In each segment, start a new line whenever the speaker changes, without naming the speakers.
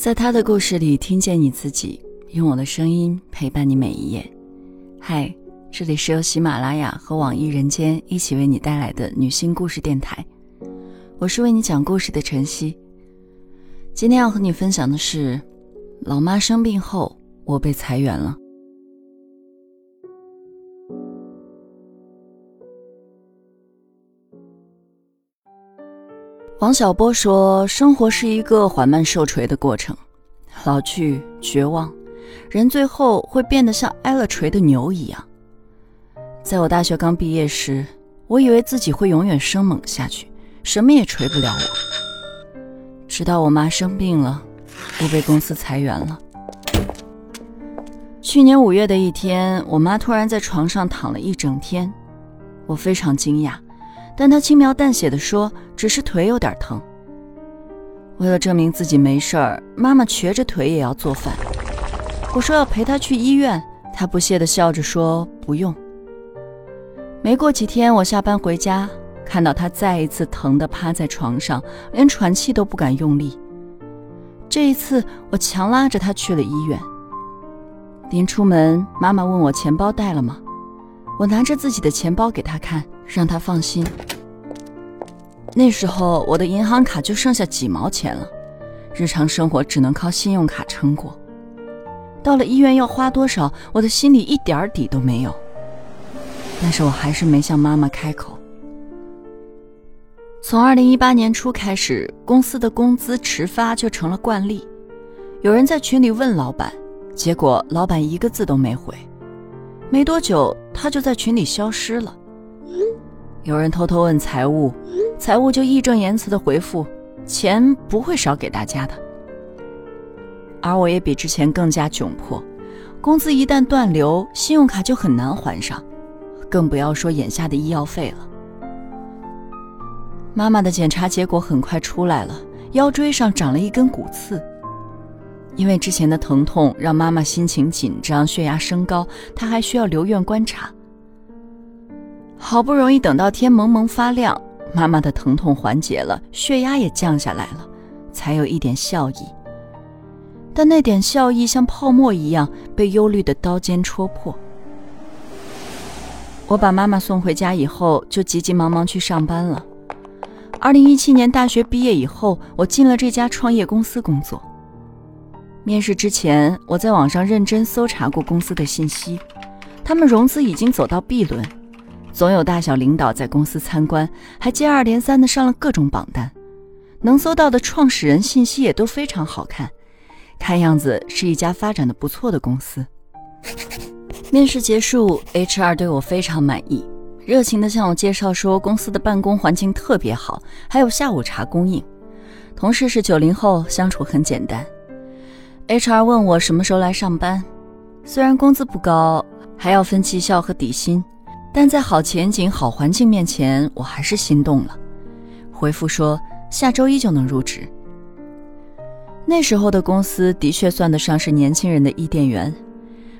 在他的故事里听见你自己，用我的声音陪伴你每一页。嗨，这里是由喜马拉雅和网易人间一起为你带来的女性故事电台，我是为你讲故事的晨曦。今天要和你分享的是，老妈生病后，我被裁员了。王小波说：“生活是一个缓慢受锤的过程，老去、绝望，人最后会变得像挨了锤的牛一样。”在我大学刚毕业时，我以为自己会永远生猛下去，什么也锤不了我。直到我妈生病了，我被公司裁员了。去年五月的一天，我妈突然在床上躺了一整天，我非常惊讶。但他轻描淡写的说：“只是腿有点疼。”为了证明自己没事儿，妈妈瘸着腿也要做饭。我说要陪她去医院，她不屑的笑着说：“不用。”没过几天，我下班回家，看到她再一次疼的趴在床上，连喘气都不敢用力。这一次，我强拉着她去了医院。临出门，妈妈问我钱包带了吗？我拿着自己的钱包给他看，让他放心。那时候我的银行卡就剩下几毛钱了，日常生活只能靠信用卡撑过。到了医院要花多少，我的心里一点底都没有。但是我还是没向妈妈开口。从二零一八年初开始，公司的工资迟发就成了惯例。有人在群里问老板，结果老板一个字都没回。没多久，他就在群里消失了。有人偷偷问财务。财务就义正言辞的回复：“钱不会少给大家的。”而我也比之前更加窘迫，工资一旦断流，信用卡就很难还上，更不要说眼下的医药费了。妈妈的检查结果很快出来了，腰椎上长了一根骨刺。因为之前的疼痛让妈妈心情紧张，血压升高，她还需要留院观察。好不容易等到天蒙蒙发亮。妈妈的疼痛缓解了，血压也降下来了，才有一点笑意。但那点笑意像泡沫一样被忧虑的刀尖戳破。我把妈妈送回家以后，就急急忙忙去上班了。二零一七年大学毕业以后，我进了这家创业公司工作。面试之前，我在网上认真搜查过公司的信息，他们融资已经走到 B 轮。总有大小领导在公司参观，还接二连三的上了各种榜单，能搜到的创始人信息也都非常好看，看样子是一家发展的不错的公司。面试结束，HR 对我非常满意，热情的向我介绍说公司的办公环境特别好，还有下午茶供应，同事是九零后，相处很简单。HR 问我什么时候来上班，虽然工资不高，还要分绩效和底薪。但在好前景、好环境面前，我还是心动了。回复说下周一就能入职。那时候的公司的确算得上是年轻人的伊甸园，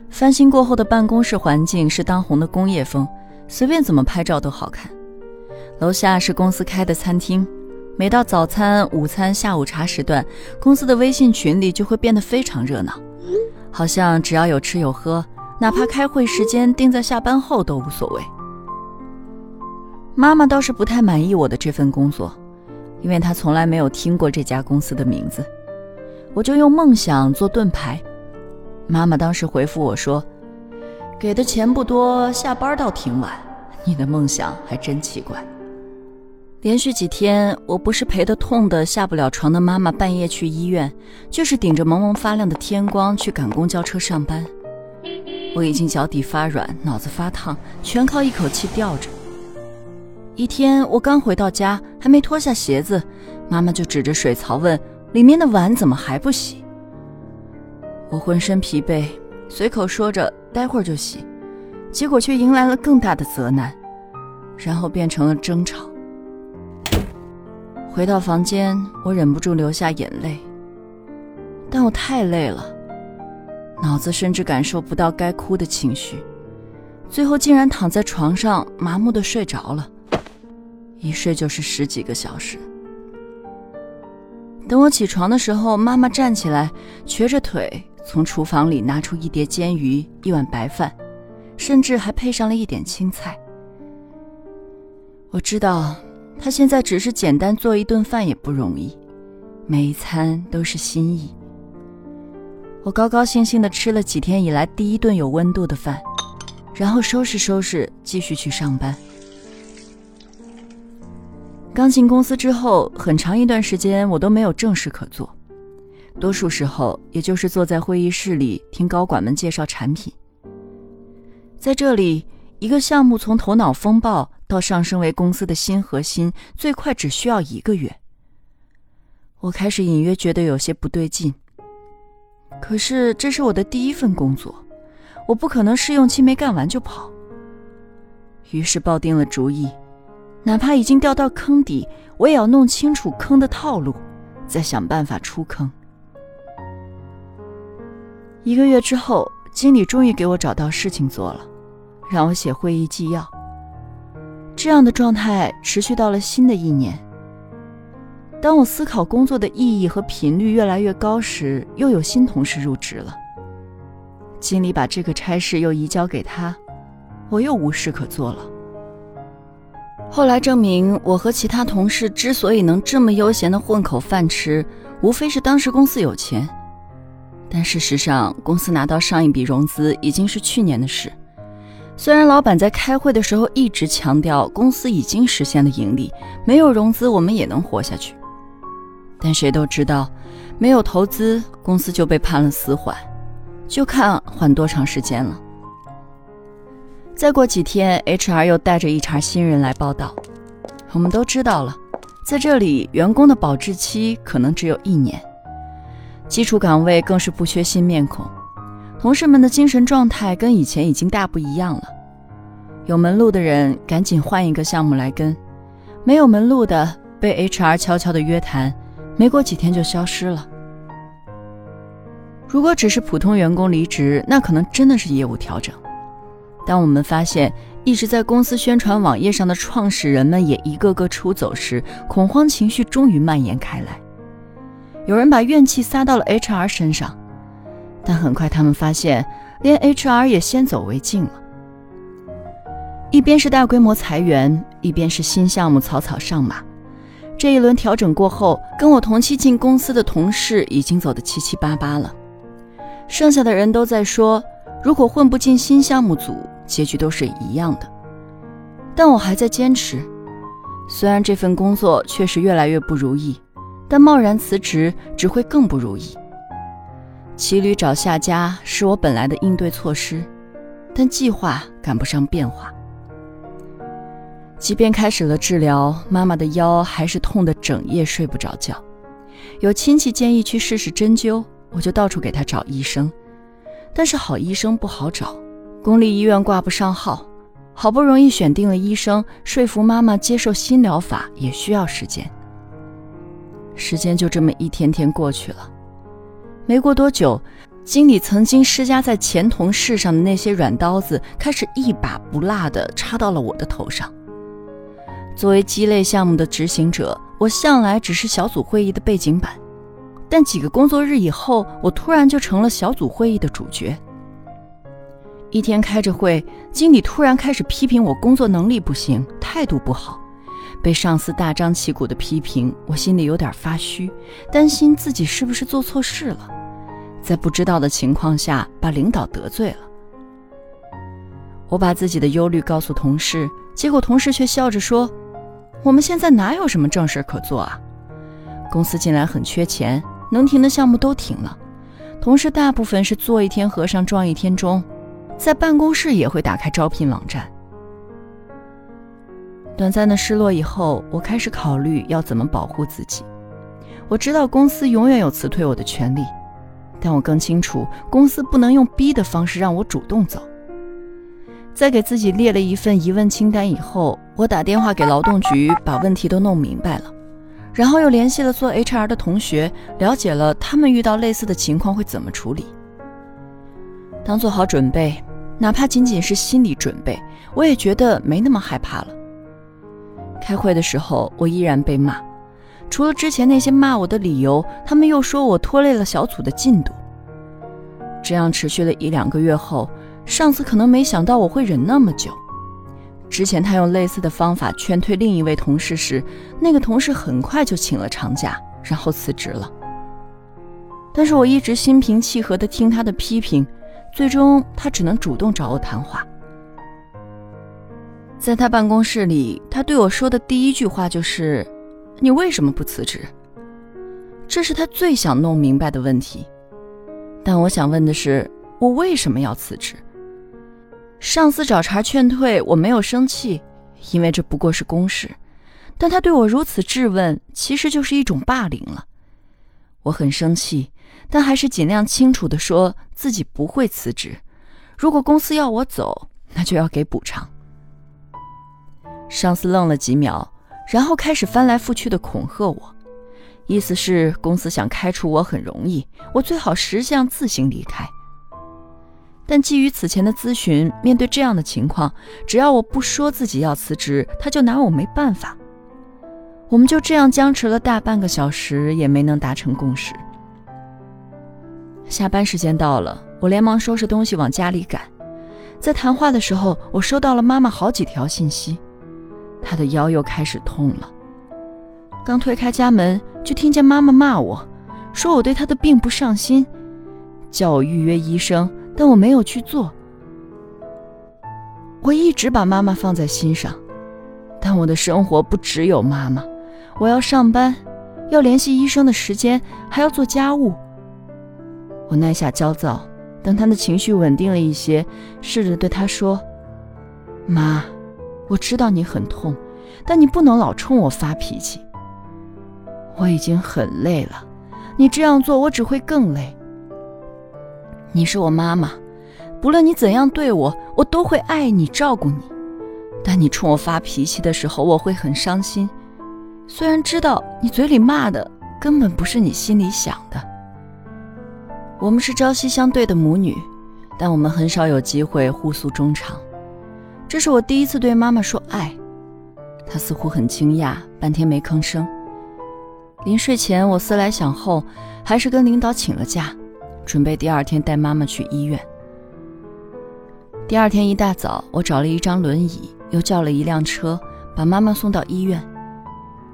翻新过后的办公室环境是当红的工业风，随便怎么拍照都好看。楼下是公司开的餐厅，每到早餐、午餐、下午茶时段，公司的微信群里就会变得非常热闹，好像只要有吃有喝。哪怕开会时间定在下班后都无所谓。妈妈倒是不太满意我的这份工作，因为她从来没有听过这家公司的名字。我就用梦想做盾牌。妈妈当时回复我说：“给的钱不多，下班倒挺晚。你的梦想还真奇怪。”连续几天，我不是陪的痛的下不了床的妈妈半夜去医院，就是顶着蒙蒙发亮的天光去赶公交车上班。我已经脚底发软，脑子发烫，全靠一口气吊着。一天，我刚回到家，还没脱下鞋子，妈妈就指着水槽问：“里面的碗怎么还不洗？”我浑身疲惫，随口说着：“待会儿就洗。”结果却迎来了更大的责难，然后变成了争吵。回到房间，我忍不住流下眼泪，但我太累了。脑子甚至感受不到该哭的情绪，最后竟然躺在床上麻木的睡着了，一睡就是十几个小时。等我起床的时候，妈妈站起来，瘸着腿从厨房里拿出一碟煎鱼、一碗白饭，甚至还配上了一点青菜。我知道，他现在只是简单做一顿饭也不容易，每一餐都是心意。我高高兴兴地吃了几天以来第一顿有温度的饭，然后收拾收拾，继续去上班。刚进公司之后，很长一段时间我都没有正事可做，多数时候也就是坐在会议室里听高管们介绍产品。在这里，一个项目从头脑风暴到上升为公司的新核心，最快只需要一个月。我开始隐约觉得有些不对劲。可是这是我的第一份工作，我不可能试用期没干完就跑。于是抱定了主意。哪怕已经掉到坑底，我也要弄清楚坑的套路，再想办法出坑。一个月之后，经理终于给我找到事情做了，让我写会议纪要。这样的状态持续到了新的一年。当我思考工作的意义和频率越来越高时，又有新同事入职了。经理把这个差事又移交给他，我又无事可做了。后来证明，我和其他同事之所以能这么悠闲的混口饭吃，无非是当时公司有钱。但事实上，公司拿到上一笔融资已经是去年的事。虽然老板在开会的时候一直强调公司已经实现了盈利，没有融资我们也能活下去，但谁都知道，没有投资，公司就被判了死缓，就看缓多长时间了。再过几天，HR 又带着一茬新人来报道。我们都知道了，在这里，员工的保质期可能只有一年，基础岗位更是不缺新面孔。同事们的精神状态跟以前已经大不一样了。有门路的人赶紧换一个项目来跟，没有门路的被 HR 悄悄的约谈，没过几天就消失了。如果只是普通员工离职，那可能真的是业务调整。当我们发现一直在公司宣传网页上的创始人们也一个个出走时，恐慌情绪终于蔓延开来。有人把怨气撒到了 HR 身上，但很快他们发现，连 HR 也先走为敬了。一边是大规模裁员，一边是新项目草草上马。这一轮调整过后，跟我同期进公司的同事已经走得七七八八了，剩下的人都在说。如果混不进新项目组，结局都是一样的。但我还在坚持，虽然这份工作确实越来越不如意，但贸然辞职只会更不如意。骑驴找下家是我本来的应对措施，但计划赶不上变化。即便开始了治疗，妈妈的腰还是痛得整夜睡不着觉。有亲戚建议去试试针灸，我就到处给她找医生。但是好医生不好找，公立医院挂不上号。好不容易选定了医生，说服妈妈接受新疗法也需要时间。时间就这么一天天过去了。没过多久，经理曾经施加在前同事上的那些软刀子，开始一把不落地插到了我的头上。作为鸡肋项目的执行者，我向来只是小组会议的背景板。但几个工作日以后，我突然就成了小组会议的主角。一天开着会，经理突然开始批评我工作能力不行，态度不好。被上司大张旗鼓的批评，我心里有点发虚，担心自己是不是做错事了，在不知道的情况下把领导得罪了。我把自己的忧虑告诉同事，结果同事却笑着说：“我们现在哪有什么正事可做啊？公司近来很缺钱。”能停的项目都停了，同事大部分是做一天和尚撞一天钟，在办公室也会打开招聘网站。短暂的失落以后，我开始考虑要怎么保护自己。我知道公司永远有辞退我的权利，但我更清楚公司不能用逼的方式让我主动走。在给自己列了一份疑问清单以后，我打电话给劳动局，把问题都弄明白了。然后又联系了做 HR 的同学，了解了他们遇到类似的情况会怎么处理。当做好准备，哪怕仅仅是心理准备，我也觉得没那么害怕了。开会的时候，我依然被骂，除了之前那些骂我的理由，他们又说我拖累了小组的进度。这样持续了一两个月后，上司可能没想到我会忍那么久。之前他用类似的方法劝退另一位同事时，那个同事很快就请了长假，然后辞职了。但是我一直心平气和地听他的批评，最终他只能主动找我谈话。在他办公室里，他对我说的第一句话就是：“你为什么不辞职？”这是他最想弄明白的问题。但我想问的是，我为什么要辞职？上司找茬劝退，我没有生气，因为这不过是公事。但他对我如此质问，其实就是一种霸凌了。我很生气，但还是尽量清楚地说自己不会辞职。如果公司要我走，那就要给补偿。上司愣了几秒，然后开始翻来覆去的恐吓我，意思是公司想开除我很容易，我最好识相自行离开。但基于此前的咨询，面对这样的情况，只要我不说自己要辞职，他就拿我没办法。我们就这样僵持了大半个小时，也没能达成共识。下班时间到了，我连忙收拾东西往家里赶。在谈话的时候，我收到了妈妈好几条信息，他的腰又开始痛了。刚推开家门，就听见妈妈骂我，说我对他的病不上心，叫我预约医生。但我没有去做。我一直把妈妈放在心上，但我的生活不只有妈妈，我要上班，要联系医生的时间，还要做家务。我耐下焦躁，等他的情绪稳定了一些，试着对他说：“妈，我知道你很痛，但你不能老冲我发脾气。我已经很累了，你这样做我只会更累。”你是我妈妈，不论你怎样对我，我都会爱你、照顾你。但你冲我发脾气的时候，我会很伤心。虽然知道你嘴里骂的根本不是你心里想的。我们是朝夕相对的母女，但我们很少有机会互诉衷肠。这是我第一次对妈妈说爱，她似乎很惊讶，半天没吭声。临睡前，我思来想后，还是跟领导请了假。准备第二天带妈妈去医院。第二天一大早，我找了一张轮椅，又叫了一辆车，把妈妈送到医院。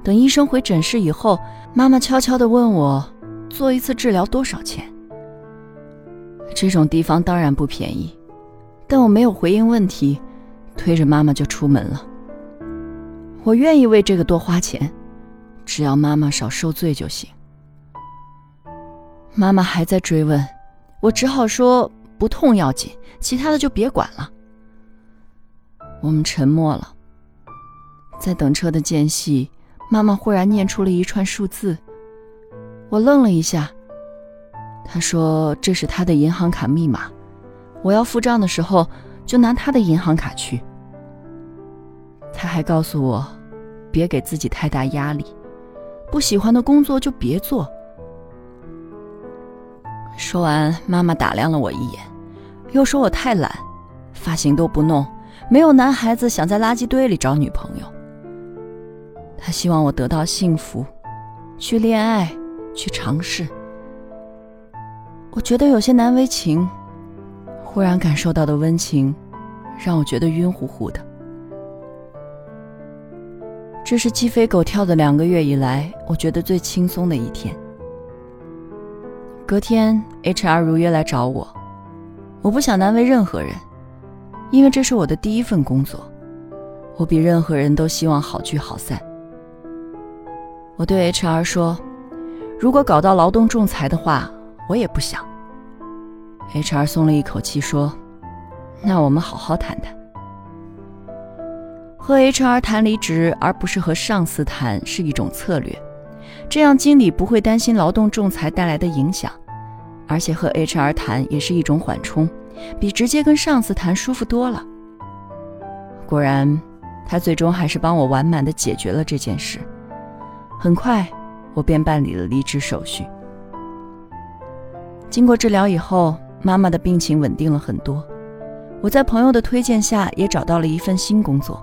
等医生回诊室以后，妈妈悄悄地问我：“做一次治疗多少钱？”这种地方当然不便宜，但我没有回应问题，推着妈妈就出门了。我愿意为这个多花钱，只要妈妈少受罪就行。妈妈还在追问，我只好说不痛要紧，其他的就别管了。我们沉默了，在等车的间隙，妈妈忽然念出了一串数字，我愣了一下。她说这是她的银行卡密码，我要付账的时候就拿他的银行卡去。他还告诉我，别给自己太大压力，不喜欢的工作就别做。说完，妈妈打量了我一眼，又说我太懒，发型都不弄，没有男孩子想在垃圾堆里找女朋友。他希望我得到幸福，去恋爱，去尝试。我觉得有些难为情，忽然感受到的温情，让我觉得晕乎乎的。这是鸡飞狗跳的两个月以来，我觉得最轻松的一天。隔天，HR 如约来找我。我不想难为任何人，因为这是我的第一份工作。我比任何人都希望好聚好散。我对 HR 说：“如果搞到劳动仲裁的话，我也不想。”HR 松了一口气说：“那我们好好谈谈。”和 HR 谈离职，而不是和上司谈，是一种策略。这样经理不会担心劳动仲裁带来的影响，而且和 HR 谈也是一种缓冲，比直接跟上司谈舒服多了。果然，他最终还是帮我完满的解决了这件事。很快，我便办理了离职手续。经过治疗以后，妈妈的病情稳定了很多。我在朋友的推荐下，也找到了一份新工作。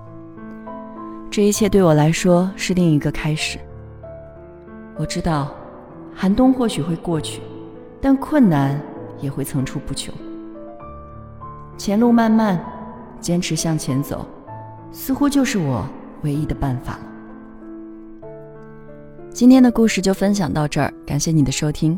这一切对我来说是另一个开始。我知道，寒冬或许会过去，但困难也会层出不穷。前路漫漫，坚持向前走，似乎就是我唯一的办法了。今天的故事就分享到这儿，感谢你的收听，